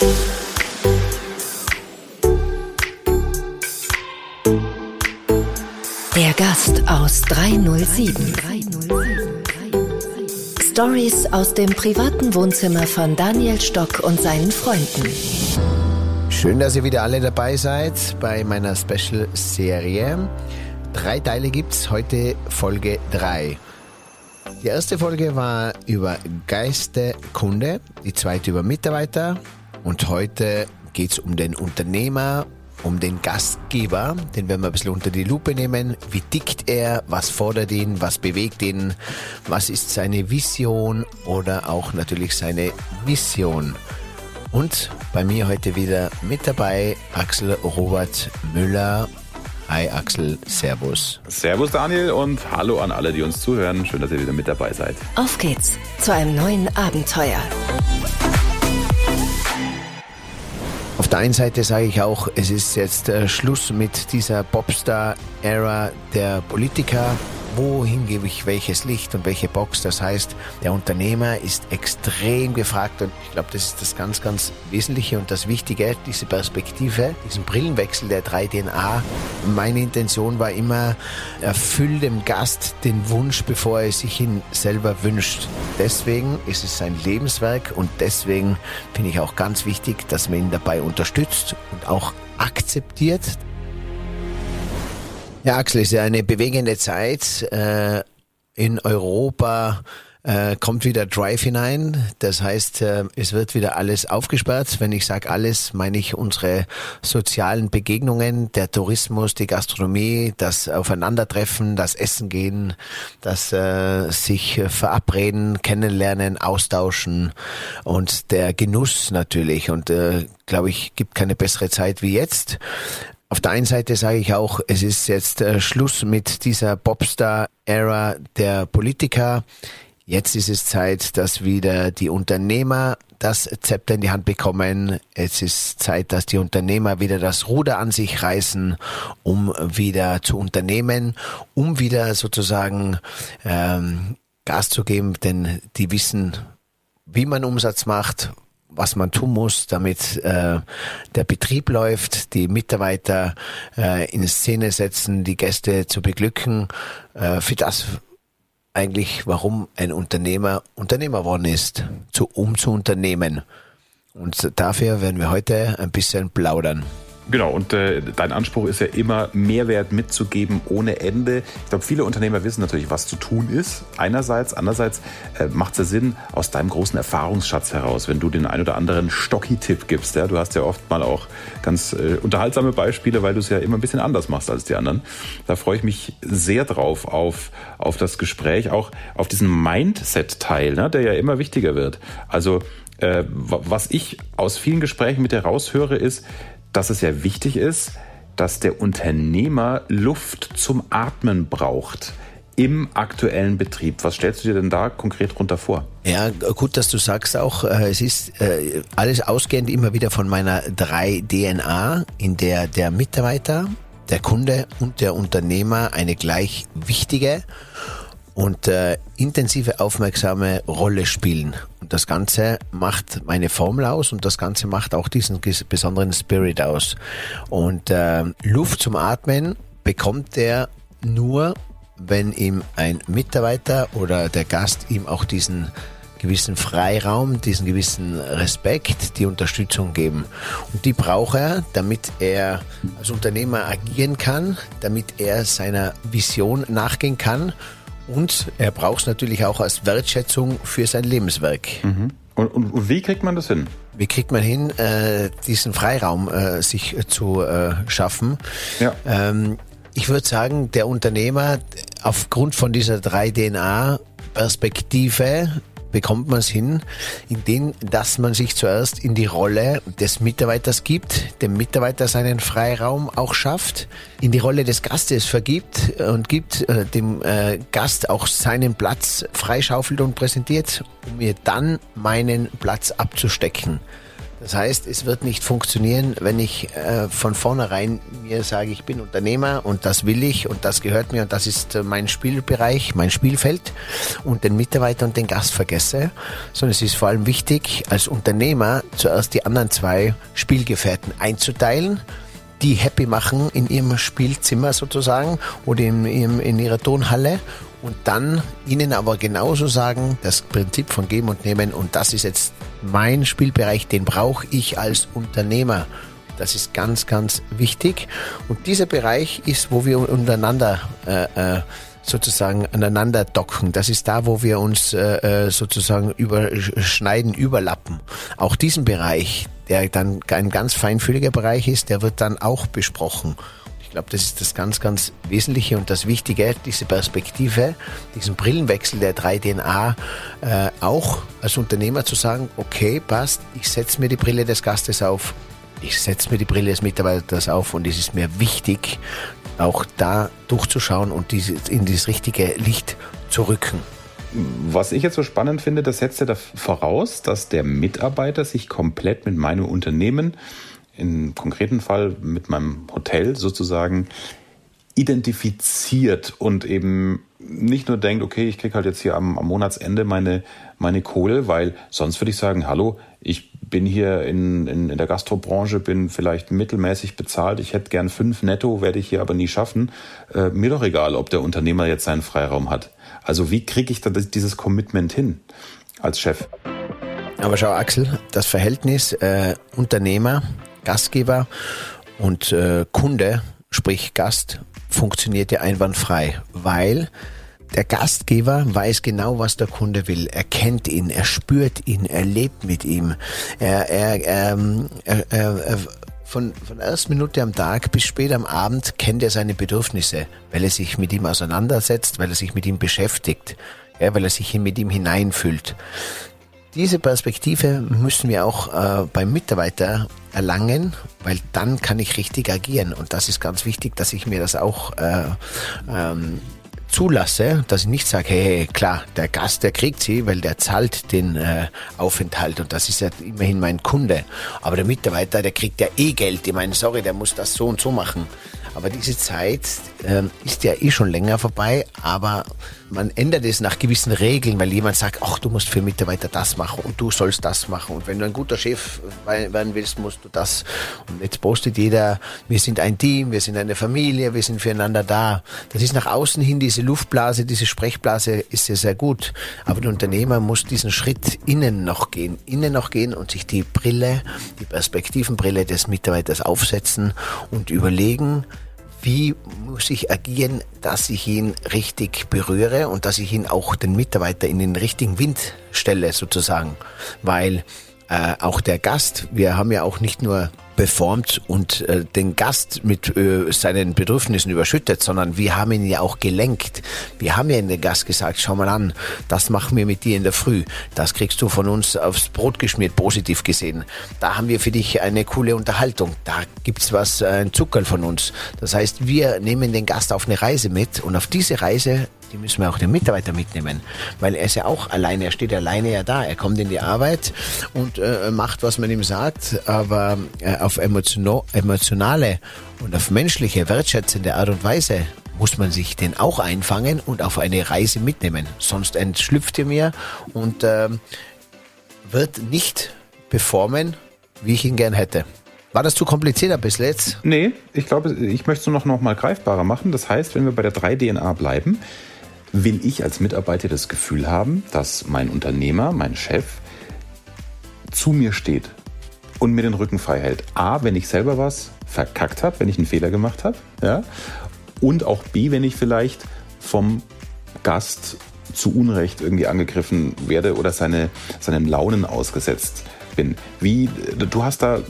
Der Gast aus 307. Stories aus dem privaten Wohnzimmer von Daniel Stock und seinen Freunden. Schön, dass ihr wieder alle dabei seid bei meiner Special-Serie. Drei Teile gibt's, heute Folge 3. Die erste Folge war über Geistekunde, die zweite über Mitarbeiter und heute geht's um den Unternehmer, um den Gastgeber, den werden wir ein bisschen unter die Lupe nehmen. Wie tickt er? Was fordert ihn? Was bewegt ihn? Was ist seine Vision oder auch natürlich seine Mission? Und bei mir heute wieder mit dabei Axel Robert Müller. Hi Axel, Servus. Servus Daniel und hallo an alle, die uns zuhören. Schön, dass ihr wieder mit dabei seid. Auf geht's zu einem neuen Abenteuer. Auf der einen Seite sage ich auch, es ist jetzt äh, Schluss mit dieser Popstar-Ära der Politiker. Wohin gebe ich welches Licht und welche Box? Das heißt, der Unternehmer ist extrem gefragt und ich glaube, das ist das ganz, ganz Wesentliche und das Wichtige, diese Perspektive, diesen Brillenwechsel der 3DNA. Meine Intention war immer, erfüll dem Gast den Wunsch, bevor er sich ihn selber wünscht. Deswegen ist es sein Lebenswerk und deswegen finde ich auch ganz wichtig, dass man ihn dabei unterstützt und auch akzeptiert, ja, Axel, ist ja eine bewegende Zeit. Äh, in Europa äh, kommt wieder Drive hinein. Das heißt, äh, es wird wieder alles aufgesperrt. Wenn ich sage alles, meine ich unsere sozialen Begegnungen, der Tourismus, die Gastronomie, das Aufeinandertreffen, das Essen gehen, das äh, sich verabreden, kennenlernen, austauschen und der Genuss natürlich. Und äh, glaube ich, gibt keine bessere Zeit wie jetzt. Auf der einen Seite sage ich auch, es ist jetzt äh, Schluss mit dieser Popstar-Ära der Politiker. Jetzt ist es Zeit, dass wieder die Unternehmer das Zepter in die Hand bekommen. Es ist Zeit, dass die Unternehmer wieder das Ruder an sich reißen, um wieder zu unternehmen, um wieder sozusagen ähm, Gas zu geben, denn die wissen, wie man Umsatz macht, was man tun muss, damit äh, der Betrieb läuft, die Mitarbeiter äh, in Szene setzen, die Gäste zu beglücken. Äh, für das eigentlich, warum ein Unternehmer Unternehmer geworden ist, zu, um zu unternehmen. Und dafür werden wir heute ein bisschen plaudern. Genau, und äh, dein Anspruch ist ja immer, Mehrwert mitzugeben ohne Ende. Ich glaube, viele Unternehmer wissen natürlich, was zu tun ist. Einerseits, andererseits äh, macht es ja Sinn, aus deinem großen Erfahrungsschatz heraus, wenn du den ein oder anderen Stocki-Tipp gibst. Ja? Du hast ja oft mal auch ganz äh, unterhaltsame Beispiele, weil du es ja immer ein bisschen anders machst als die anderen. Da freue ich mich sehr drauf, auf, auf das Gespräch, auch auf diesen Mindset-Teil, ne, der ja immer wichtiger wird. Also, äh, was ich aus vielen Gesprächen mit dir raushöre, ist, dass es ja wichtig ist, dass der Unternehmer Luft zum Atmen braucht im aktuellen Betrieb. Was stellst du dir denn da konkret runter vor? Ja, gut, dass du sagst auch, äh, es ist äh, alles ausgehend immer wieder von meiner 3-DNA, in der der Mitarbeiter, der Kunde und der Unternehmer eine gleich wichtige und äh, intensive, aufmerksame Rolle spielen. Das Ganze macht meine Formel aus und das Ganze macht auch diesen besonderen Spirit aus. Und äh, Luft zum Atmen bekommt er nur, wenn ihm ein Mitarbeiter oder der Gast ihm auch diesen gewissen Freiraum, diesen gewissen Respekt, die Unterstützung geben. Und die braucht er, damit er als Unternehmer agieren kann, damit er seiner Vision nachgehen kann und er braucht es natürlich auch als Wertschätzung für sein Lebenswerk. Mhm. Und, und, wie kriegt man das hin? Wie kriegt man hin, äh, diesen Freiraum äh, sich zu äh, schaffen? Ja. Ähm, ich würde sagen, der Unternehmer aufgrund von dieser 3DNA-Perspektive bekommt man es hin, indem dass man sich zuerst in die Rolle des Mitarbeiters gibt, dem Mitarbeiter seinen Freiraum auch schafft, in die Rolle des Gastes vergibt und gibt äh, dem äh, Gast auch seinen Platz freischaufelt und präsentiert, um mir dann meinen Platz abzustecken. Das heißt, es wird nicht funktionieren, wenn ich äh, von vornherein mir sage, ich bin Unternehmer und das will ich und das gehört mir und das ist äh, mein Spielbereich, mein Spielfeld und den Mitarbeiter und den Gast vergesse, sondern es ist vor allem wichtig, als Unternehmer zuerst die anderen zwei Spielgefährten einzuteilen die happy machen in ihrem Spielzimmer sozusagen oder in, in, in ihrer Tonhalle und dann ihnen aber genauso sagen, das Prinzip von Geben und Nehmen und das ist jetzt mein Spielbereich, den brauche ich als Unternehmer. Das ist ganz, ganz wichtig. Und dieser Bereich ist, wo wir untereinander äh, äh, sozusagen aneinander docken. Das ist da, wo wir uns äh, äh sozusagen überschneiden, überlappen. Auch diesen Bereich, der dann ein ganz feinfühliger Bereich ist, der wird dann auch besprochen. Ich glaube, das ist das ganz, ganz Wesentliche und das Wichtige, diese Perspektive, diesen Brillenwechsel der 3DNA äh, auch als Unternehmer zu sagen, okay, passt, ich setze mir die Brille des Gastes auf, ich setze mir die Brille des Mitarbeiters auf und es ist mir wichtig, auch da durchzuschauen und in dieses richtige Licht zu rücken. Was ich jetzt so spannend finde, das setzt ja da voraus, dass der Mitarbeiter sich komplett mit meinem Unternehmen im konkreten Fall mit meinem Hotel sozusagen identifiziert und eben nicht nur denkt, okay, ich kriege halt jetzt hier am, am, Monatsende meine, meine Kohle, weil sonst würde ich sagen, hallo, ich bin hier in, in, in der Gastrobranche, bin vielleicht mittelmäßig bezahlt, ich hätte gern fünf netto, werde ich hier aber nie schaffen. Äh, mir doch egal, ob der Unternehmer jetzt seinen Freiraum hat. Also wie kriege ich da dieses Commitment hin als Chef? Aber schau, Axel, das Verhältnis äh, Unternehmer Gastgeber und äh, Kunde, sprich Gast, funktioniert ja einwandfrei, weil der Gastgeber weiß genau, was der Kunde will. Er kennt ihn, er spürt ihn, er lebt mit ihm. Er, er, ähm, er, er, er von, von der ersten Minute am Tag bis spät am Abend kennt er seine Bedürfnisse, weil er sich mit ihm auseinandersetzt, weil er sich mit ihm beschäftigt, ja, weil er sich mit ihm hineinfühlt. Diese Perspektive müssen wir auch äh, beim Mitarbeiter erlangen, weil dann kann ich richtig agieren. Und das ist ganz wichtig, dass ich mir das auch äh, ähm, zulasse, dass ich nicht sage, hey, klar, der Gast, der kriegt sie, weil der zahlt den äh, Aufenthalt und das ist ja immerhin mein Kunde. Aber der Mitarbeiter, der kriegt ja eh Geld. Ich meine, sorry, der muss das so und so machen. Aber diese Zeit ähm, ist ja eh schon länger vorbei, aber man ändert es nach gewissen Regeln, weil jemand sagt, ach, du musst für Mitarbeiter das machen und du sollst das machen. Und wenn du ein guter Chef werden willst, musst du das. Und jetzt postet jeder, wir sind ein Team, wir sind eine Familie, wir sind füreinander da. Das ist nach außen hin diese Luftblase, diese Sprechblase ist sehr, sehr gut. Aber der Unternehmer muss diesen Schritt innen noch gehen, innen noch gehen und sich die Brille, die Perspektivenbrille des Mitarbeiters aufsetzen und überlegen, wie muss ich agieren, dass ich ihn richtig berühre und dass ich ihn auch den Mitarbeiter in den richtigen Wind stelle sozusagen, weil äh, auch der Gast, wir haben ja auch nicht nur beformt und äh, den Gast mit äh, seinen Bedürfnissen überschüttet, sondern wir haben ihn ja auch gelenkt. Wir haben ja in den Gast gesagt, schau mal an, das machen wir mit dir in der Früh. Das kriegst du von uns aufs Brot geschmiert, positiv gesehen. Da haben wir für dich eine coole Unterhaltung. Da gibt's was, äh, ein Zuckerl von uns. Das heißt, wir nehmen den Gast auf eine Reise mit und auf diese Reise die müssen wir auch den Mitarbeiter mitnehmen, weil er ist ja auch alleine, er steht alleine ja da, er kommt in die Arbeit und äh, macht, was man ihm sagt, aber äh, auf emotionale und auf menschliche, wertschätzende Art und Weise muss man sich den auch einfangen und auf eine Reise mitnehmen. Sonst entschlüpft er mir und äh, wird nicht performen, wie ich ihn gern hätte. War das zu kompliziert bisschen jetzt? Nee, ich glaube, ich möchte es nur noch, noch mal greifbarer machen. Das heißt, wenn wir bei der 3DNA bleiben, will ich als Mitarbeiter das Gefühl haben, dass mein Unternehmer, mein Chef zu mir steht und mir den Rücken frei hält. A, wenn ich selber was verkackt habe, wenn ich einen Fehler gemacht habe, ja, und auch B, wenn ich vielleicht vom Gast zu Unrecht irgendwie angegriffen werde oder seine, seinen Launen ausgesetzt bin. Wie, du hast da,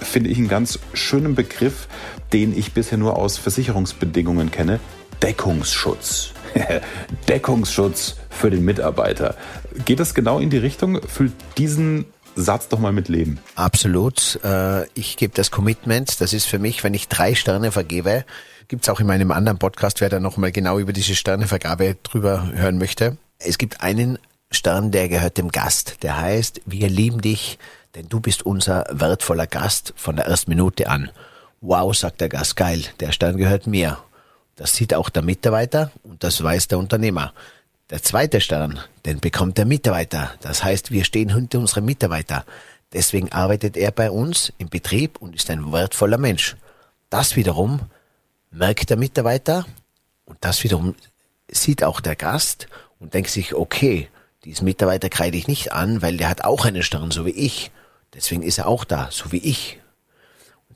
finde ich, einen ganz schönen Begriff, den ich bisher nur aus Versicherungsbedingungen kenne. Deckungsschutz. Deckungsschutz für den Mitarbeiter. Geht das genau in die Richtung? Füllt diesen Satz doch mal mit Leben. Absolut. Äh, ich gebe das Commitment. Das ist für mich, wenn ich drei Sterne vergebe, gibt es auch in meinem anderen Podcast, wer da nochmal genau über diese Sternevergabe drüber hören möchte. Es gibt einen Stern, der gehört dem Gast. Der heißt, wir lieben dich, denn du bist unser wertvoller Gast von der ersten Minute an. Wow, sagt der Gast, geil, der Stern gehört mir. Das sieht auch der Mitarbeiter und das weiß der Unternehmer. Der zweite Stern, den bekommt der Mitarbeiter. Das heißt, wir stehen hinter unserem Mitarbeiter. Deswegen arbeitet er bei uns im Betrieb und ist ein wertvoller Mensch. Das wiederum merkt der Mitarbeiter und das wiederum sieht auch der Gast und denkt sich, okay, diesen Mitarbeiter kreide ich nicht an, weil der hat auch einen Stern, so wie ich. Deswegen ist er auch da, so wie ich.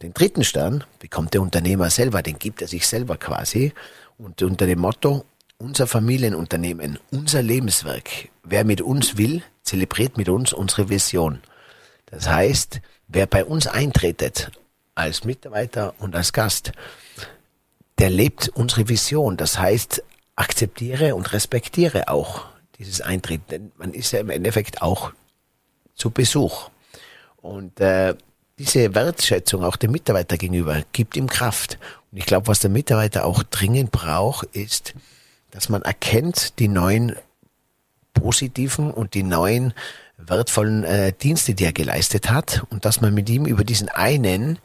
Den dritten Stern bekommt der Unternehmer selber, den gibt er sich selber quasi. Und unter dem Motto, unser Familienunternehmen, unser Lebenswerk, wer mit uns will, zelebriert mit uns unsere Vision. Das heißt, wer bei uns eintretet, als Mitarbeiter und als Gast, der lebt unsere Vision. Das heißt, akzeptiere und respektiere auch dieses Eintreten. Denn man ist ja im Endeffekt auch zu Besuch. Und äh, diese Wertschätzung auch dem Mitarbeiter gegenüber gibt ihm Kraft. Und ich glaube, was der Mitarbeiter auch dringend braucht, ist, dass man erkennt die neuen positiven und die neuen wertvollen äh, Dienste, die er geleistet hat und dass man mit ihm über diesen einen,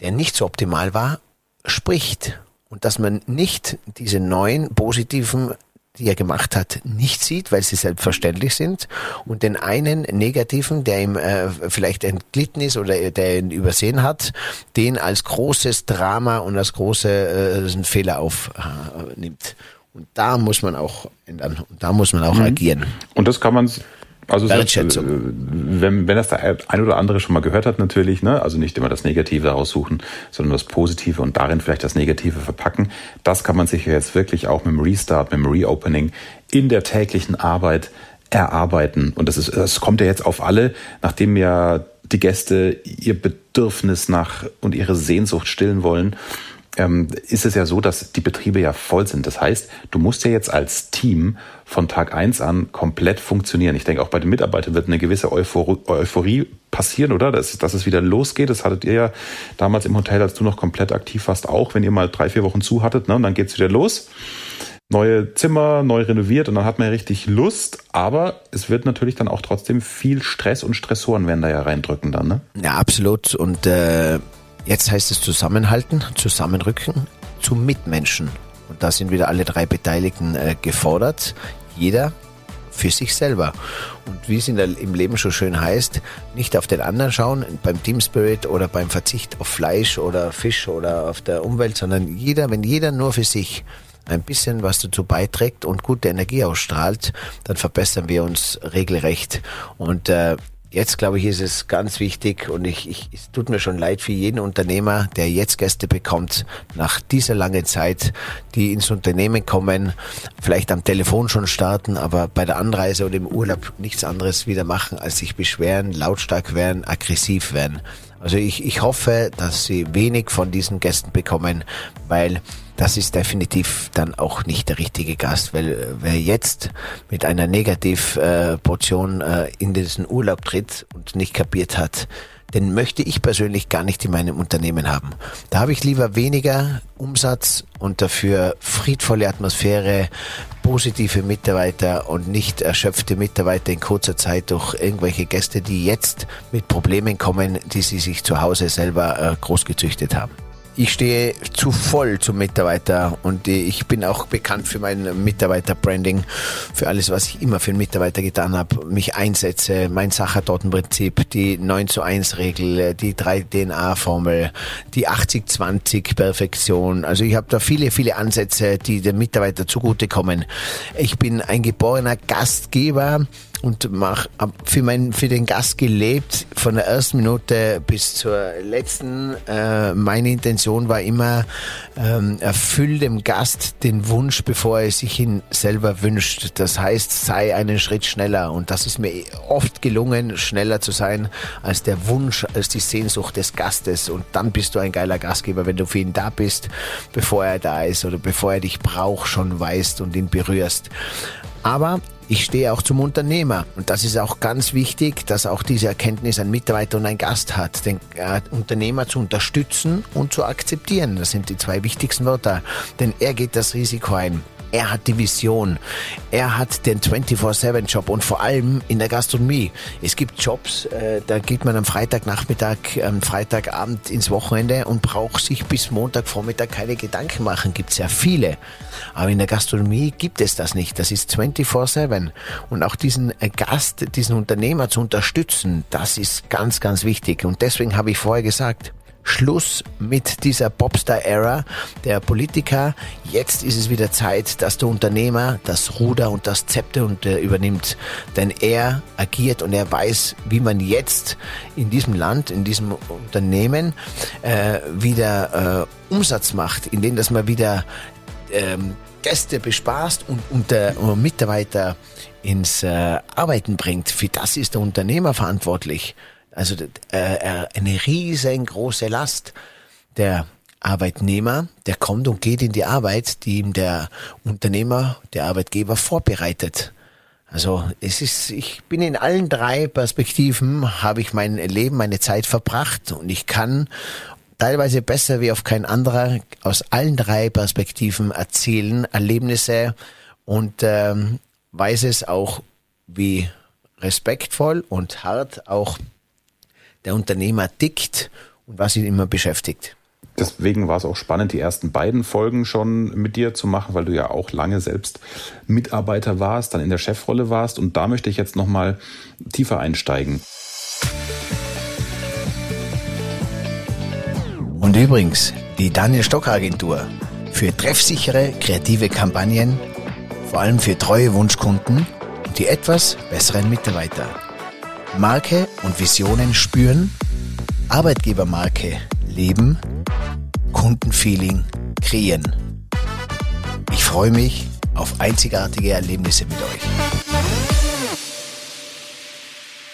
der nicht so optimal war, spricht und dass man nicht diese neuen positiven die er gemacht hat, nicht sieht, weil sie selbstverständlich sind und den einen negativen, der ihm äh, vielleicht entglitten ist oder der ihn übersehen hat, den als großes Drama und als große äh, Fehler aufnimmt. Und da muss man auch ändern. Und da muss man auch mhm. agieren. Und das kann man also selbst, äh, wenn, wenn das der ein oder andere schon mal gehört hat, natürlich, ne? also nicht immer das Negative raussuchen, sondern das Positive und darin vielleicht das Negative verpacken. Das kann man sich ja jetzt wirklich auch mit dem Restart, mit dem Reopening in der täglichen Arbeit erarbeiten. Und das ist, das kommt ja jetzt auf alle, nachdem ja die Gäste ihr Bedürfnis nach und ihre Sehnsucht stillen wollen ähm, ist es ja so, dass die Betriebe ja voll sind. Das heißt, du musst ja jetzt als Team von Tag eins an komplett funktionieren. Ich denke, auch bei den Mitarbeitern wird eine gewisse Euphorie, Euphorie passieren, oder? Dass, dass es wieder losgeht. Das hattet ihr ja damals im Hotel, als du noch komplett aktiv warst, auch, wenn ihr mal drei, vier Wochen zu hattet, ne? Und dann geht's wieder los. Neue Zimmer, neu renoviert und dann hat man ja richtig Lust, aber es wird natürlich dann auch trotzdem viel Stress und Stressoren werden da ja reindrücken dann, ne? Ja, absolut. Und äh, Jetzt heißt es zusammenhalten, zusammenrücken zu Mitmenschen. Und da sind wieder alle drei Beteiligten äh, gefordert. Jeder für sich selber. Und wie es in der, im Leben schon schön heißt, nicht auf den anderen schauen, beim Team Spirit oder beim Verzicht auf Fleisch oder Fisch oder auf der Umwelt, sondern jeder, wenn jeder nur für sich ein bisschen was dazu beiträgt und gute Energie ausstrahlt, dann verbessern wir uns regelrecht. Und äh, Jetzt glaube ich, ist es ganz wichtig und ich, ich, es tut mir schon leid für jeden Unternehmer, der jetzt Gäste bekommt, nach dieser langen Zeit, die ins Unternehmen kommen, vielleicht am Telefon schon starten, aber bei der Anreise oder im Urlaub nichts anderes wieder machen, als sich beschweren, lautstark werden, aggressiv werden. Also ich, ich hoffe, dass Sie wenig von diesen Gästen bekommen, weil das ist definitiv dann auch nicht der richtige Gast, weil äh, wer jetzt mit einer Negativportion äh, in diesen Urlaub tritt und nicht kapiert hat, den möchte ich persönlich gar nicht in meinem Unternehmen haben. Da habe ich lieber weniger Umsatz und dafür friedvolle Atmosphäre, positive Mitarbeiter und nicht erschöpfte Mitarbeiter in kurzer Zeit durch irgendwelche Gäste, die jetzt mit Problemen kommen, die sie sich zu Hause selber äh, großgezüchtet haben ich stehe zu voll zum Mitarbeiter und ich bin auch bekannt für mein Mitarbeiter-Branding, für alles, was ich immer für einen Mitarbeiter getan habe, mich einsetze, mein Sachertortenprinzip, die 9 zu 1 Regel, die 3 DNA-Formel, die 80-20 Perfektion. Also ich habe da viele, viele Ansätze, die dem Mitarbeiter zugutekommen. Ich bin ein geborener Gastgeber und mach für mein für den Gast gelebt von der ersten Minute bis zur letzten. Äh, meine Intention war immer ähm, erfüll dem Gast den Wunsch, bevor er sich ihn selber wünscht. Das heißt, sei einen Schritt schneller und das ist mir oft gelungen, schneller zu sein als der Wunsch, als die Sehnsucht des Gastes und dann bist du ein geiler Gastgeber, wenn du für ihn da bist, bevor er da ist oder bevor er dich braucht, schon weißt und ihn berührst. Aber ich stehe auch zum Unternehmer. Und das ist auch ganz wichtig, dass auch diese Erkenntnis ein Mitarbeiter und ein Gast hat, den äh, Unternehmer zu unterstützen und zu akzeptieren. Das sind die zwei wichtigsten Wörter. Denn er geht das Risiko ein. Er hat die Vision. Er hat den 24-7-Job und vor allem in der Gastronomie. Es gibt Jobs, äh, da geht man am Freitagnachmittag, am Freitagabend ins Wochenende und braucht sich bis Montagvormittag keine Gedanken machen. Gibt es ja viele. Aber in der Gastronomie gibt es das nicht. Das ist 24-7. Und auch diesen äh, Gast, diesen Unternehmer zu unterstützen, das ist ganz, ganz wichtig. Und deswegen habe ich vorher gesagt, Schluss mit dieser Popstar-Ära der Politiker. Jetzt ist es wieder Zeit, dass der Unternehmer das Ruder und das Zepter übernimmt. Denn er agiert und er weiß, wie man jetzt in diesem Land, in diesem Unternehmen äh, wieder äh, Umsatz macht, indem dass man wieder ähm, Gäste bespaßt und, und, äh, Mitarbeiter ins äh, Arbeiten bringt. Für das ist der Unternehmer verantwortlich. Also äh, eine riesengroße Last. Der Arbeitnehmer, der kommt und geht in die Arbeit, die ihm der Unternehmer, der Arbeitgeber vorbereitet. Also es ist, ich bin in allen drei Perspektiven, habe ich mein Leben, meine Zeit verbracht und ich kann teilweise besser wie auf kein anderer aus allen drei Perspektiven erzählen, Erlebnisse und ähm, weiß es auch, wie respektvoll und hart auch der Unternehmer tickt und was ihn immer beschäftigt. Deswegen war es auch spannend, die ersten beiden Folgen schon mit dir zu machen, weil du ja auch lange selbst Mitarbeiter warst, dann in der Chefrolle warst. Und da möchte ich jetzt nochmal tiefer einsteigen. Und übrigens, die Daniel Stock Agentur für treffsichere, kreative Kampagnen, vor allem für treue Wunschkunden und die etwas besseren Mitarbeiter. Marke und Visionen spüren, Arbeitgebermarke leben, Kundenfeeling kreieren. Ich freue mich auf einzigartige Erlebnisse mit euch.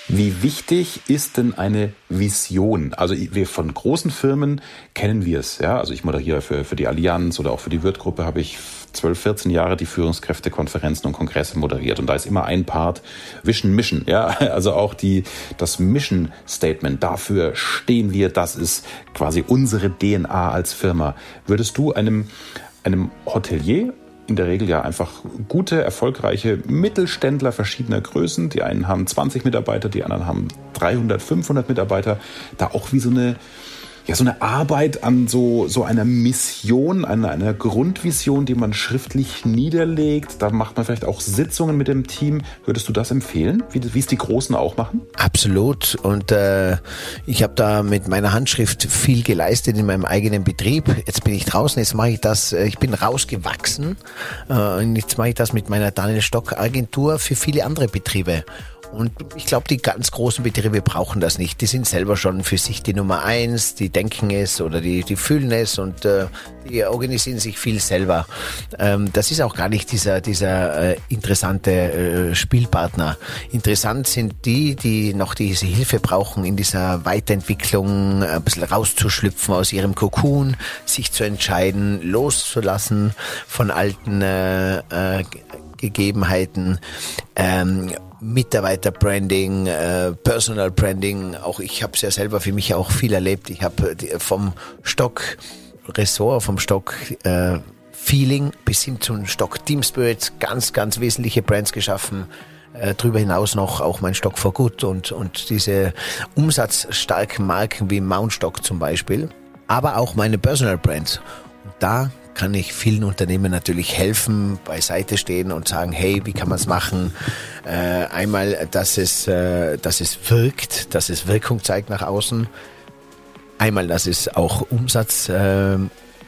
Wie wichtig ist denn eine Vision? Also wir von großen Firmen kennen wir es. Ja? Also ich moderiere für, für die Allianz oder auch für die Wirt-Gruppe habe ich 12, 14 Jahre die Führungskräftekonferenzen und Kongresse moderiert. Und da ist immer ein Part Vision Mission. Ja, also auch die, das Mission Statement. Dafür stehen wir. Das ist quasi unsere DNA als Firma. Würdest du einem, einem Hotelier in der Regel ja einfach gute, erfolgreiche Mittelständler verschiedener Größen. Die einen haben 20 Mitarbeiter, die anderen haben 300, 500 Mitarbeiter. Da auch wie so eine, ja, so eine Arbeit an so, so einer Mission, einer, einer Grundvision, die man schriftlich niederlegt. Da macht man vielleicht auch Sitzungen mit dem Team. Würdest du das empfehlen, wie, wie es die Großen auch machen? Absolut. Und äh, ich habe da mit meiner Handschrift viel geleistet in meinem eigenen Betrieb. Jetzt bin ich draußen, jetzt mache ich das, äh, ich bin rausgewachsen. Äh, und jetzt mache ich das mit meiner Daniel Stock Agentur für viele andere Betriebe. Und ich glaube, die ganz großen Betriebe brauchen das nicht. Die sind selber schon für sich die Nummer eins, die denken es oder die, die fühlen es und äh, die organisieren sich viel selber. Ähm, das ist auch gar nicht dieser, dieser äh, interessante äh, Spielpartner. Interessant sind die, die noch diese Hilfe brauchen, in dieser Weiterentwicklung ein bisschen rauszuschlüpfen aus ihrem Kokon, sich zu entscheiden, loszulassen von alten äh, äh, Gegebenheiten. Ähm, Mitarbeiterbranding, äh, Personal Branding. Auch ich habe es ja selber für mich auch viel erlebt. Ich habe vom Stock Ressort, vom Stock äh, Feeling bis hin zum Stock Team Spirit ganz, ganz wesentliche Brands geschaffen. Äh, darüber hinaus noch auch mein Stock for Good und, und diese umsatzstarken Marken wie Mount Stock zum Beispiel. Aber auch meine Personal Brands. Da kann ich vielen Unternehmen natürlich helfen, beiseite stehen und sagen, hey, wie kann man es machen? Äh, einmal, dass es, äh, dass es wirkt, dass es Wirkung zeigt nach außen. Einmal, dass es auch Umsatz äh,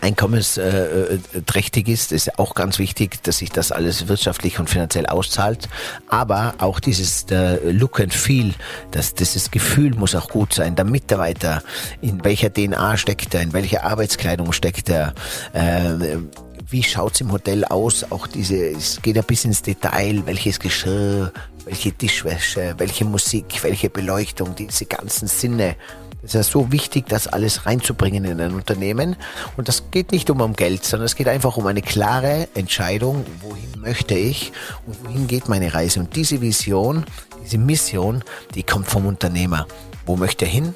einkommensträchtig ist, ist auch ganz wichtig, dass sich das alles wirtschaftlich und finanziell auszahlt. Aber auch dieses Look and Feel, das, dieses Gefühl muss auch gut sein. Der Mitarbeiter, in welcher DNA steckt er, in welcher Arbeitskleidung steckt er, äh, wie schaut's im Hotel aus? Auch diese, es geht ein bisschen ins Detail, welches Geschirr, welche Tischwäsche, welche Musik, welche Beleuchtung, diese ganzen Sinne es ist ja so wichtig, das alles reinzubringen in ein Unternehmen. Und das geht nicht um, um Geld, sondern es geht einfach um eine klare Entscheidung, wohin möchte ich und wohin geht meine Reise. Und diese Vision, diese Mission, die kommt vom Unternehmer. Wo möchte er hin?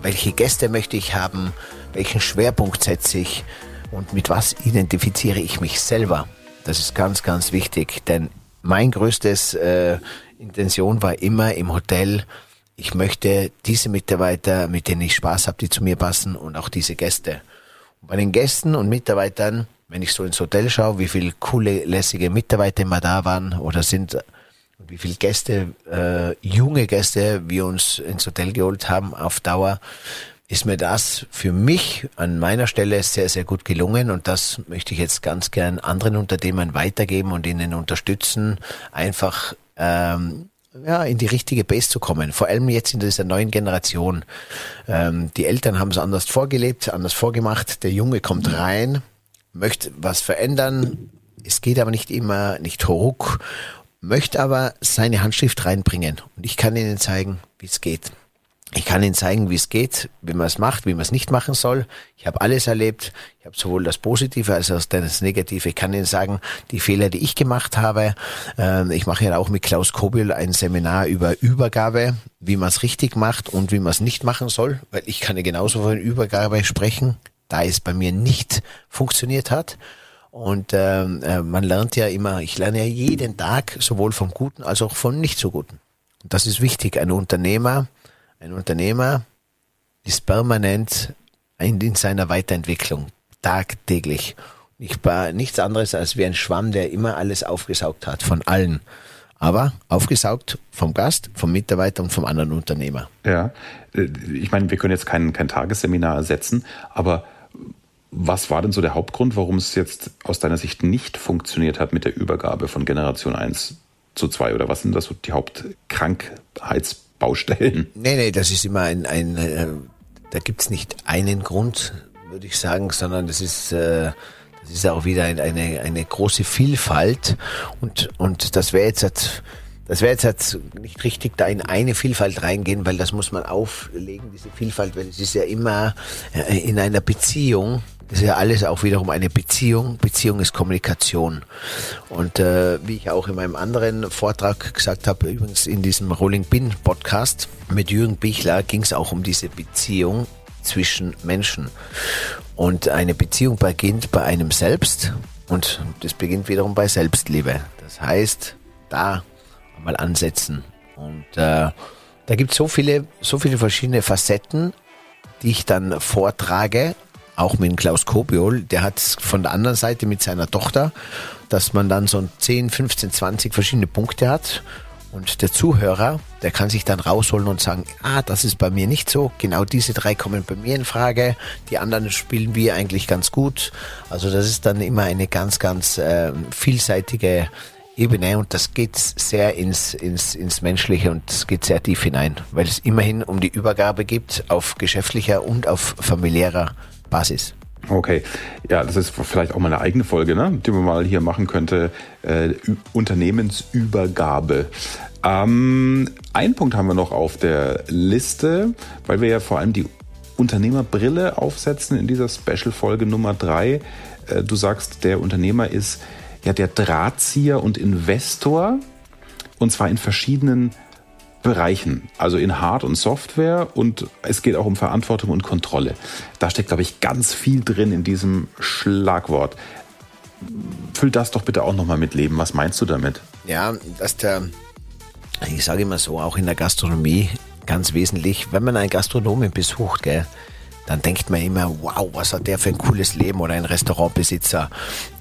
Welche Gäste möchte ich haben? Welchen Schwerpunkt setze ich? Und mit was identifiziere ich mich selber? Das ist ganz, ganz wichtig, denn mein größtes äh, Intention war immer im Hotel, ich möchte diese Mitarbeiter, mit denen ich Spaß habe, die zu mir passen und auch diese Gäste. Und bei den Gästen und Mitarbeitern, wenn ich so ins Hotel schaue, wie viele coole, lässige Mitarbeiter immer da waren oder sind, wie viele Gäste, äh, junge Gäste wir uns ins Hotel geholt haben auf Dauer, ist mir das für mich an meiner Stelle sehr, sehr gut gelungen und das möchte ich jetzt ganz gern anderen Unternehmern weitergeben und ihnen unterstützen, einfach ähm, ja, in die richtige Base zu kommen. Vor allem jetzt in dieser neuen Generation. Ähm, die Eltern haben es anders vorgelebt, anders vorgemacht. Der Junge kommt rein, möchte was verändern. Es geht aber nicht immer, nicht hoch, möchte aber seine Handschrift reinbringen. Und ich kann ihnen zeigen, wie es geht. Ich kann Ihnen zeigen, wie es geht, wie man es macht, wie man es nicht machen soll. Ich habe alles erlebt. Ich habe sowohl das Positive als auch das Negative. Ich kann Ihnen sagen, die Fehler, die ich gemacht habe. Äh, ich mache ja auch mit Klaus Kobiel ein Seminar über Übergabe, wie man es richtig macht und wie man es nicht machen soll, weil ich kann ja genauso von Übergabe sprechen, da es bei mir nicht funktioniert hat. Und ähm, äh, man lernt ja immer, ich lerne ja jeden Tag sowohl vom Guten als auch vom nicht so Guten. Und das ist wichtig. Ein Unternehmer, ein Unternehmer ist permanent in seiner Weiterentwicklung, tagtäglich. Ich war nichts anderes als wie ein Schwamm, der immer alles aufgesaugt hat, von allen. Aber aufgesaugt vom Gast, vom Mitarbeiter und vom anderen Unternehmer. Ja, äh, ich meine, wir können jetzt kein, kein Tagesseminar ersetzen, aber was war denn so der Hauptgrund, warum es jetzt aus deiner Sicht nicht funktioniert hat mit der Übergabe von Generation 1 zu 2? Oder was sind das so die Hauptkrankheits Baustellen. Nee, nee, das ist immer ein, ein äh, da gibt's nicht einen Grund, würde ich sagen, sondern das ist, äh, das ist auch wieder ein, eine, eine große Vielfalt und, und das wäre jetzt, halt, das wäre jetzt halt nicht richtig, da in eine Vielfalt reingehen, weil das muss man auflegen, diese Vielfalt, weil es ist ja immer äh, in einer Beziehung, ist ja alles auch wiederum eine Beziehung. Beziehung ist Kommunikation. Und äh, wie ich auch in meinem anderen Vortrag gesagt habe, übrigens in diesem Rolling Bin Podcast mit Jürgen Bichler ging es auch um diese Beziehung zwischen Menschen. Und eine Beziehung beginnt bei einem selbst und das beginnt wiederum bei Selbstliebe. Das heißt, da mal ansetzen. Und äh, da gibt es so viele, so viele verschiedene Facetten, die ich dann vortrage auch mit Klaus Kobiol, der hat von der anderen Seite mit seiner Tochter, dass man dann so 10, 15, 20 verschiedene Punkte hat. Und der Zuhörer, der kann sich dann rausholen und sagen, ah, das ist bei mir nicht so. Genau diese drei kommen bei mir in Frage. Die anderen spielen wir eigentlich ganz gut. Also das ist dann immer eine ganz, ganz äh, vielseitige Ebene und das geht sehr ins, ins, ins Menschliche und es geht sehr tief hinein, weil es immerhin um die Übergabe gibt auf geschäftlicher und auf familiärer Basis. Okay, ja, das ist vielleicht auch mal eine eigene Folge, ne? die man mal hier machen könnte. Äh, Unternehmensübergabe. Ähm, einen Punkt haben wir noch auf der Liste, weil wir ja vor allem die Unternehmerbrille aufsetzen in dieser Special-Folge Nummer drei. Äh, du sagst, der Unternehmer ist ja der Drahtzieher und Investor und zwar in verschiedenen Bereichen, also in Hard- und Software und es geht auch um Verantwortung und Kontrolle. Da steckt, glaube ich, ganz viel drin in diesem Schlagwort. Füll das doch bitte auch nochmal mit Leben. Was meinst du damit? Ja, dass der, ich sage immer so, auch in der Gastronomie ganz wesentlich, wenn man einen Gastronomen besucht, gell, dann denkt man immer, wow, was hat der für ein cooles Leben oder ein Restaurantbesitzer.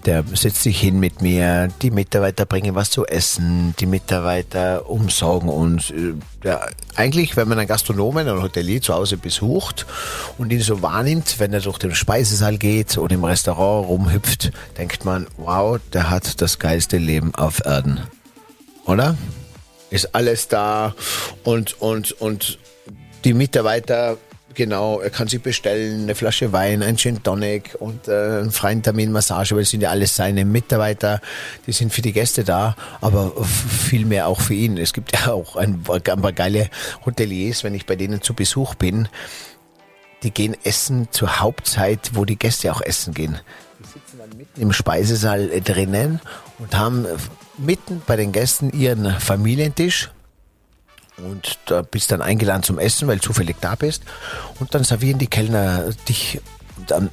Der setzt sich hin mit mir, die Mitarbeiter bringen was zu essen, die Mitarbeiter umsorgen uns. Äh, ja, eigentlich, wenn man einen Gastronomen oder Hotelier zu Hause besucht und ihn so wahrnimmt, wenn er durch den Speisesaal geht oder im Restaurant rumhüpft, denkt man, wow, der hat das geilste Leben auf Erden. Oder? Ist alles da und, und, und die Mitarbeiter Genau, er kann sich bestellen, eine Flasche Wein, ein Gin Tonic und äh, einen freien Termin Massage, weil es sind ja alles seine Mitarbeiter, die sind für die Gäste da, aber viel mehr auch für ihn. Es gibt ja auch ein, ein paar geile Hoteliers, wenn ich bei denen zu Besuch bin, die gehen essen zur Hauptzeit, wo die Gäste auch essen gehen. Die sitzen dann mitten im Speisesaal drinnen und haben mitten bei den Gästen ihren Familientisch und da bist dann eingeladen zum Essen, weil zufällig da bist. Und dann servieren die Kellner dich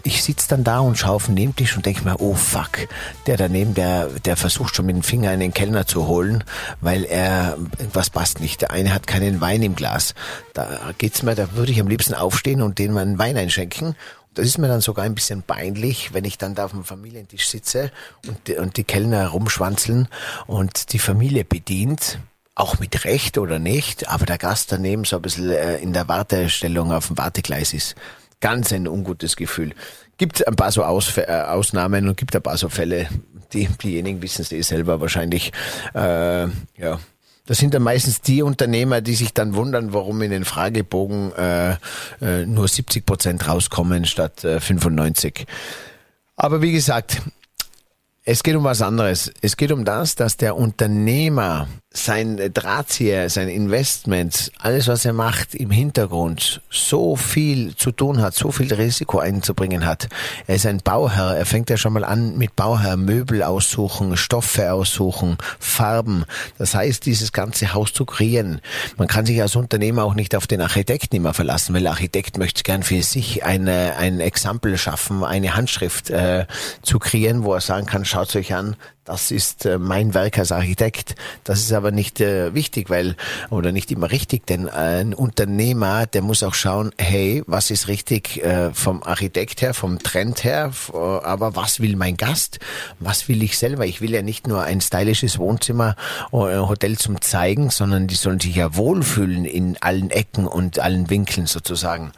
ich sitze dann da und schaue auf den Nebentisch und denke mir, oh fuck, der daneben, der, der versucht schon mit dem Finger einen Kellner zu holen, weil er, irgendwas passt nicht. Der eine hat keinen Wein im Glas. Da geht's mir, da würde ich am liebsten aufstehen und denen mal einen Wein einschenken. Das ist mir dann sogar ein bisschen peinlich, wenn ich dann da auf dem Familientisch sitze und die, und die Kellner rumschwanzeln und die Familie bedient auch mit Recht oder nicht, aber der Gast daneben so ein bisschen äh, in der Wartestellung auf dem Wartegleis ist ganz ein ungutes Gefühl. Gibt ein paar so Aus, äh, Ausnahmen und gibt ein paar so Fälle, die, diejenigen wissen es eh selber wahrscheinlich. Äh, ja. Das sind dann meistens die Unternehmer, die sich dann wundern, warum in den Fragebogen äh, äh, nur 70 Prozent rauskommen statt äh, 95. Aber wie gesagt, es geht um was anderes. Es geht um das, dass der Unternehmer sein Drahtzieher, sein Investment, alles was er macht im Hintergrund so viel zu tun hat, so viel Risiko einzubringen hat. Er ist ein Bauherr, er fängt ja schon mal an mit Bauherr, Möbel aussuchen, Stoffe aussuchen, Farben. Das heißt, dieses ganze Haus zu kreieren. Man kann sich als Unternehmer auch nicht auf den Architekten immer verlassen, weil der Architekt möchte gern für sich eine, ein Exempel schaffen, eine Handschrift äh, zu kreieren, wo er sagen kann, schaut euch an, das ist äh, mein Werk als Architekt. Das ist aber nicht äh, wichtig, weil, oder nicht immer richtig, denn ein Unternehmer, der muss auch schauen, hey, was ist richtig äh, vom Architekt her, vom Trend her, aber was will mein Gast? Was will ich selber? Ich will ja nicht nur ein stylisches Wohnzimmer oder Hotel zum Zeigen, sondern die sollen sich ja wohlfühlen in allen Ecken und allen Winkeln sozusagen.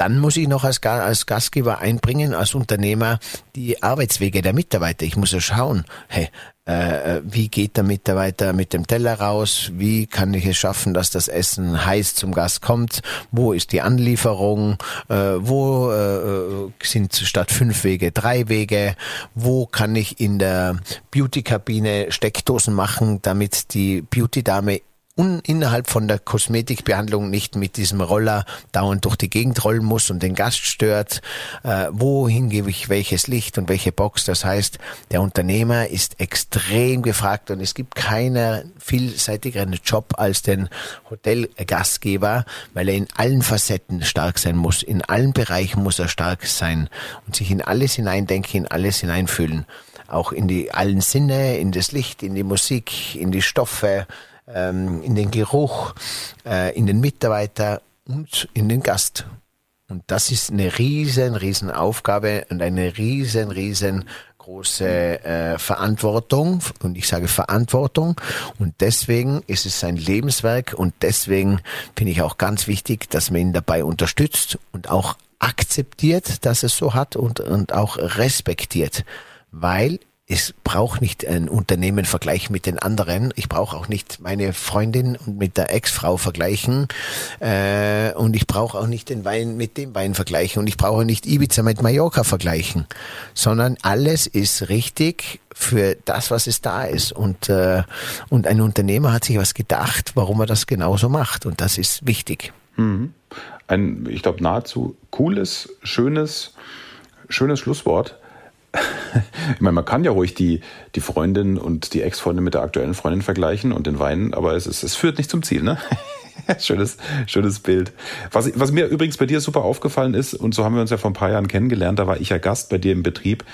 Dann muss ich noch als, als Gastgeber einbringen, als Unternehmer, die Arbeitswege der Mitarbeiter. Ich muss ja schauen, hey, äh, äh, wie geht der Mitarbeiter mit dem Teller raus? Wie kann ich es schaffen, dass das Essen heiß zum Gast kommt? Wo ist die Anlieferung? Äh, wo äh, sind statt fünf Wege drei Wege? Wo kann ich in der Beauty-Kabine Steckdosen machen, damit die Beauty-Dame un innerhalb von der Kosmetikbehandlung nicht mit diesem Roller dauernd durch die Gegend rollen muss und den Gast stört. Äh, wohin gebe ich welches Licht und welche Box? Das heißt, der Unternehmer ist extrem gefragt und es gibt keinen vielseitigeren Job als den Hotelgastgeber, weil er in allen Facetten stark sein muss. In allen Bereichen muss er stark sein und sich in alles hineindenken, in alles hineinfühlen. Auch in die allen Sinne, in das Licht, in die Musik, in die Stoffe, ähm, in den Geruch, äh, in den Mitarbeiter und in den Gast. Und das ist eine riesen, riesen Aufgabe und eine riesen, riesen große äh, Verantwortung. Und ich sage Verantwortung. Und deswegen ist es sein Lebenswerk. Und deswegen finde ich auch ganz wichtig, dass man ihn dabei unterstützt und auch akzeptiert, dass es so hat und, und auch respektiert. Weil es braucht nicht ein Unternehmen vergleichen mit den anderen. Ich brauche auch nicht meine Freundin und mit der Ex-Frau vergleichen. Äh, und ich brauche auch nicht den Wein mit dem Wein vergleichen. Und ich brauche nicht Ibiza mit Mallorca vergleichen. Sondern alles ist richtig für das, was es da ist. Und, äh, und ein Unternehmer hat sich was gedacht, warum er das genauso macht. Und das ist wichtig. Mhm. Ein, ich glaube, nahezu cooles, schönes, schönes Schlusswort ich meine, man kann ja ruhig die, die Freundin und die Ex-Freundin mit der aktuellen Freundin vergleichen und den Wein, aber es, ist, es führt nicht zum Ziel, ne? schönes, schönes Bild. Was, was mir übrigens bei dir super aufgefallen ist, und so haben wir uns ja vor ein paar Jahren kennengelernt, da war ich ja Gast bei dir im Betrieb,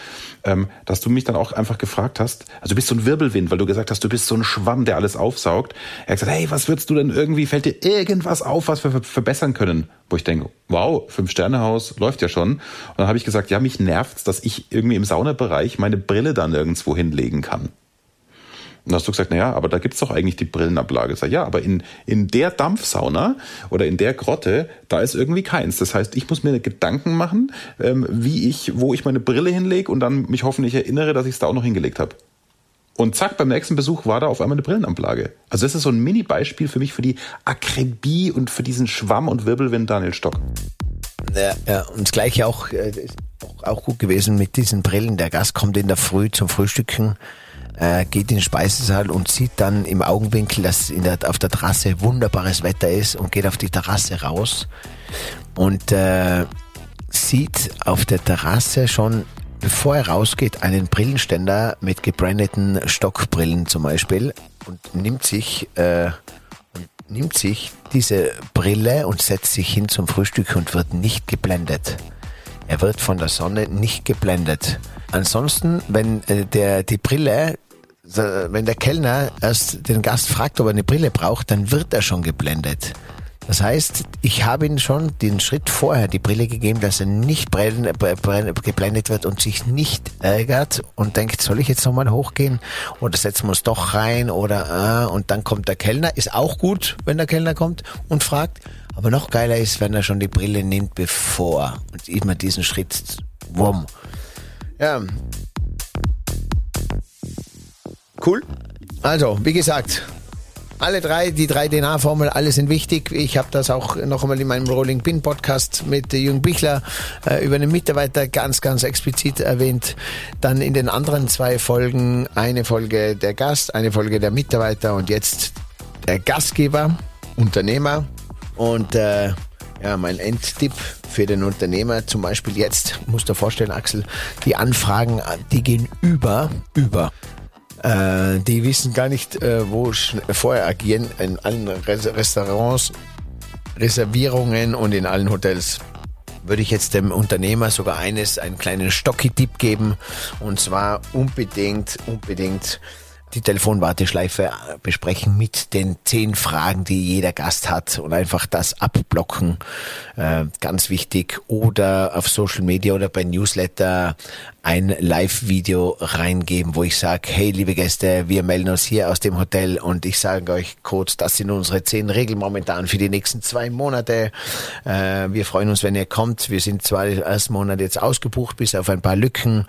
ähm, dass du mich dann auch einfach gefragt hast, also du bist so ein Wirbelwind, weil du gesagt hast, du bist so ein Schwamm, der alles aufsaugt. Er hat gesagt, hey, was würdest du denn irgendwie, fällt dir irgendwas auf, was wir verbessern können? Wo ich denke, wow, Fünf-Sterne-Haus läuft ja schon. Und dann habe ich gesagt, ja, mich nervt's, dass ich irgendwie im Saunabereich meine Brille da nirgendwo hinlegen kann. Und hast du gesagt, naja, aber da gibt's doch eigentlich die Brillenablage. Ich sag, ja, aber in, in der Dampfsauna oder in der Grotte, da ist irgendwie keins. Das heißt, ich muss mir Gedanken machen, ähm, wie ich, wo ich meine Brille hinlege und dann mich hoffentlich erinnere, dass ich es da auch noch hingelegt habe. Und zack, beim nächsten Besuch war da auf einmal eine Brillenablage. Also das ist so ein Mini-Beispiel für mich für die Akribie und für diesen Schwamm und Wirbelwind Daniel Stock. Ja, ja, und das gleiche auch, äh, auch, auch gut gewesen mit diesen Brillen. Der Gast kommt in der Früh zum Frühstücken äh, geht in den Speisesaal und sieht dann im Augenwinkel, dass in der, auf der Terrasse wunderbares Wetter ist und geht auf die Terrasse raus und äh, sieht auf der Terrasse schon, bevor er rausgeht, einen Brillenständer mit gebrandeten Stockbrillen zum Beispiel und nimmt sich, äh, nimmt sich diese Brille und setzt sich hin zum Frühstück und wird nicht geblendet. Er wird von der Sonne nicht geblendet. Ansonsten, wenn äh, der die Brille wenn der Kellner erst den Gast fragt, ob er eine Brille braucht, dann wird er schon geblendet. Das heißt, ich habe ihm schon den Schritt vorher die Brille gegeben, dass er nicht geblendet wird und sich nicht ärgert und denkt, soll ich jetzt nochmal hochgehen oder setzen wir uns doch rein oder äh, und dann kommt der Kellner. Ist auch gut, wenn der Kellner kommt und fragt. Aber noch geiler ist, wenn er schon die Brille nimmt, bevor und immer diesen Schritt, wumm. Ja. Cool. Also, wie gesagt, alle drei, die drei DNA-Formel, alle sind wichtig. Ich habe das auch noch einmal in meinem Rolling Pin Podcast mit Jürgen Bichler äh, über einen Mitarbeiter ganz, ganz explizit erwähnt. Dann in den anderen zwei Folgen eine Folge der Gast, eine Folge der Mitarbeiter und jetzt der Gastgeber, Unternehmer. Und äh, ja, mein Endtipp für den Unternehmer, zum Beispiel jetzt, musst du dir vorstellen, Axel, die Anfragen, die gehen über, über. Äh, die wissen gar nicht, äh, wo vorher agieren in allen Restaurants, Reservierungen und in allen Hotels. Würde ich jetzt dem Unternehmer sogar eines, einen kleinen Stocki-Tipp geben. Und zwar unbedingt, unbedingt die Telefonwarteschleife besprechen mit den zehn Fragen, die jeder Gast hat und einfach das abblocken. Äh, ganz wichtig. Oder auf Social Media oder bei Newsletter ein Live-Video reingeben, wo ich sage, hey liebe Gäste, wir melden uns hier aus dem Hotel und ich sage euch kurz, das sind unsere zehn Regeln momentan für die nächsten zwei Monate. Äh, wir freuen uns, wenn ihr kommt. Wir sind zwar ersten Monat jetzt ausgebucht, bis auf ein paar Lücken.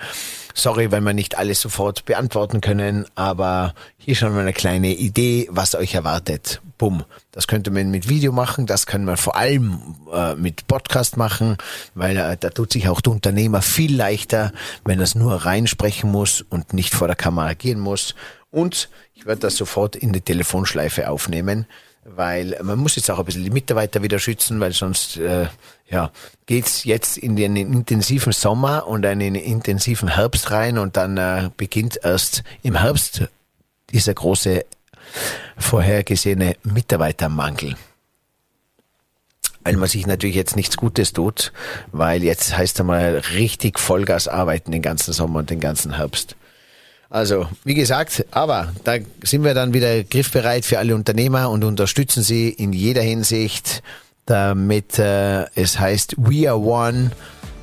Sorry, wenn wir nicht alles sofort beantworten können, aber hier schon mal eine kleine Idee, was euch erwartet. Bumm. Das könnte man mit Video machen, das können wir vor allem äh, mit Podcast machen, weil äh, da tut sich auch der Unternehmer viel leichter, wenn er es nur reinsprechen muss und nicht vor der Kamera gehen muss. Und ich werde das sofort in die Telefonschleife aufnehmen weil man muss jetzt auch ein bisschen die Mitarbeiter wieder schützen, weil sonst äh, ja, geht's jetzt in den intensiven Sommer und einen intensiven Herbst rein und dann äh, beginnt erst im Herbst dieser große vorhergesehene Mitarbeitermangel. Weil man sich natürlich jetzt nichts Gutes tut, weil jetzt heißt einmal richtig Vollgas arbeiten den ganzen Sommer und den ganzen Herbst. Also, wie gesagt, aber da sind wir dann wieder griffbereit für alle Unternehmer und unterstützen sie in jeder Hinsicht, damit äh, es heißt We are one.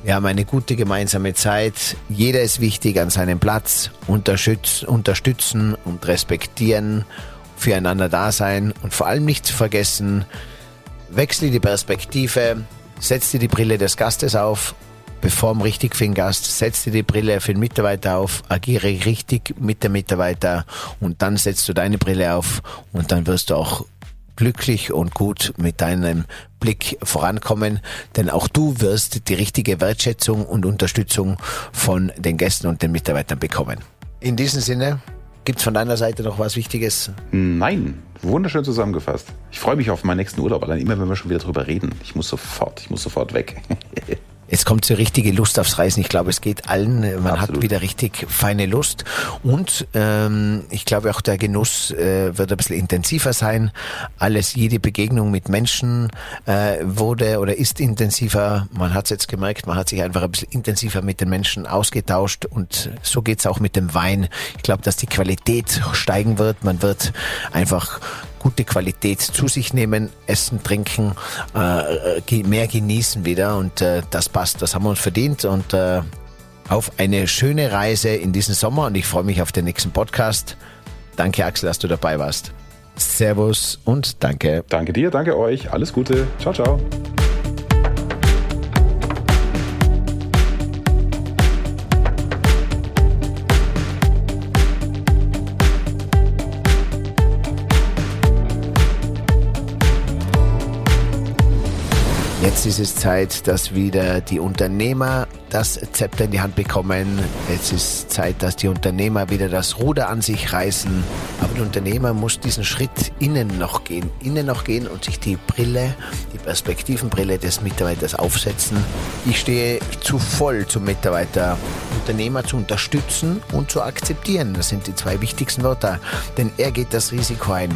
Wir haben eine gute gemeinsame Zeit. Jeder ist wichtig an seinem Platz. Unterstützen, unterstützen und respektieren, füreinander da sein und vor allem nicht zu vergessen, wechsle die Perspektive, setz dir die Brille des Gastes auf perform richtig für den Gast, setz dir die Brille für den Mitarbeiter auf, agiere richtig mit dem Mitarbeiter und dann setzt du deine Brille auf und dann wirst du auch glücklich und gut mit deinem Blick vorankommen, denn auch du wirst die richtige Wertschätzung und Unterstützung von den Gästen und den Mitarbeitern bekommen. In diesem Sinne, gibt es von deiner Seite noch was Wichtiges? Nein, wunderschön zusammengefasst. Ich freue mich auf meinen nächsten Urlaub, allein immer, wenn wir schon wieder drüber reden. Ich muss sofort, ich muss sofort weg. Jetzt kommt so richtige Lust aufs Reisen. Ich glaube, es geht allen. Man Absolut. hat wieder richtig feine Lust. Und ähm, ich glaube auch der Genuss äh, wird ein bisschen intensiver sein. Alles, jede Begegnung mit Menschen äh, wurde oder ist intensiver. Man hat es jetzt gemerkt, man hat sich einfach ein bisschen intensiver mit den Menschen ausgetauscht. Und so geht's auch mit dem Wein. Ich glaube, dass die Qualität steigen wird. Man wird einfach gute Qualität zu sich nehmen, essen, trinken, äh, mehr genießen wieder und äh, das passt, das haben wir uns verdient und äh, auf eine schöne Reise in diesen Sommer und ich freue mich auf den nächsten Podcast. Danke Axel, dass du dabei warst. Servus und danke. Danke dir, danke euch. Alles Gute. Ciao, ciao. Jetzt ist es Zeit, dass wieder die Unternehmer das Zepter in die Hand bekommen. Jetzt ist Zeit, dass die Unternehmer wieder das Ruder an sich reißen. Aber der Unternehmer muss diesen Schritt innen noch gehen, innen noch gehen und sich die Brille, die Perspektivenbrille des Mitarbeiters aufsetzen. Ich stehe zu voll zum Mitarbeiter, Unternehmer zu unterstützen und zu akzeptieren. Das sind die zwei wichtigsten Wörter, denn er geht das Risiko ein.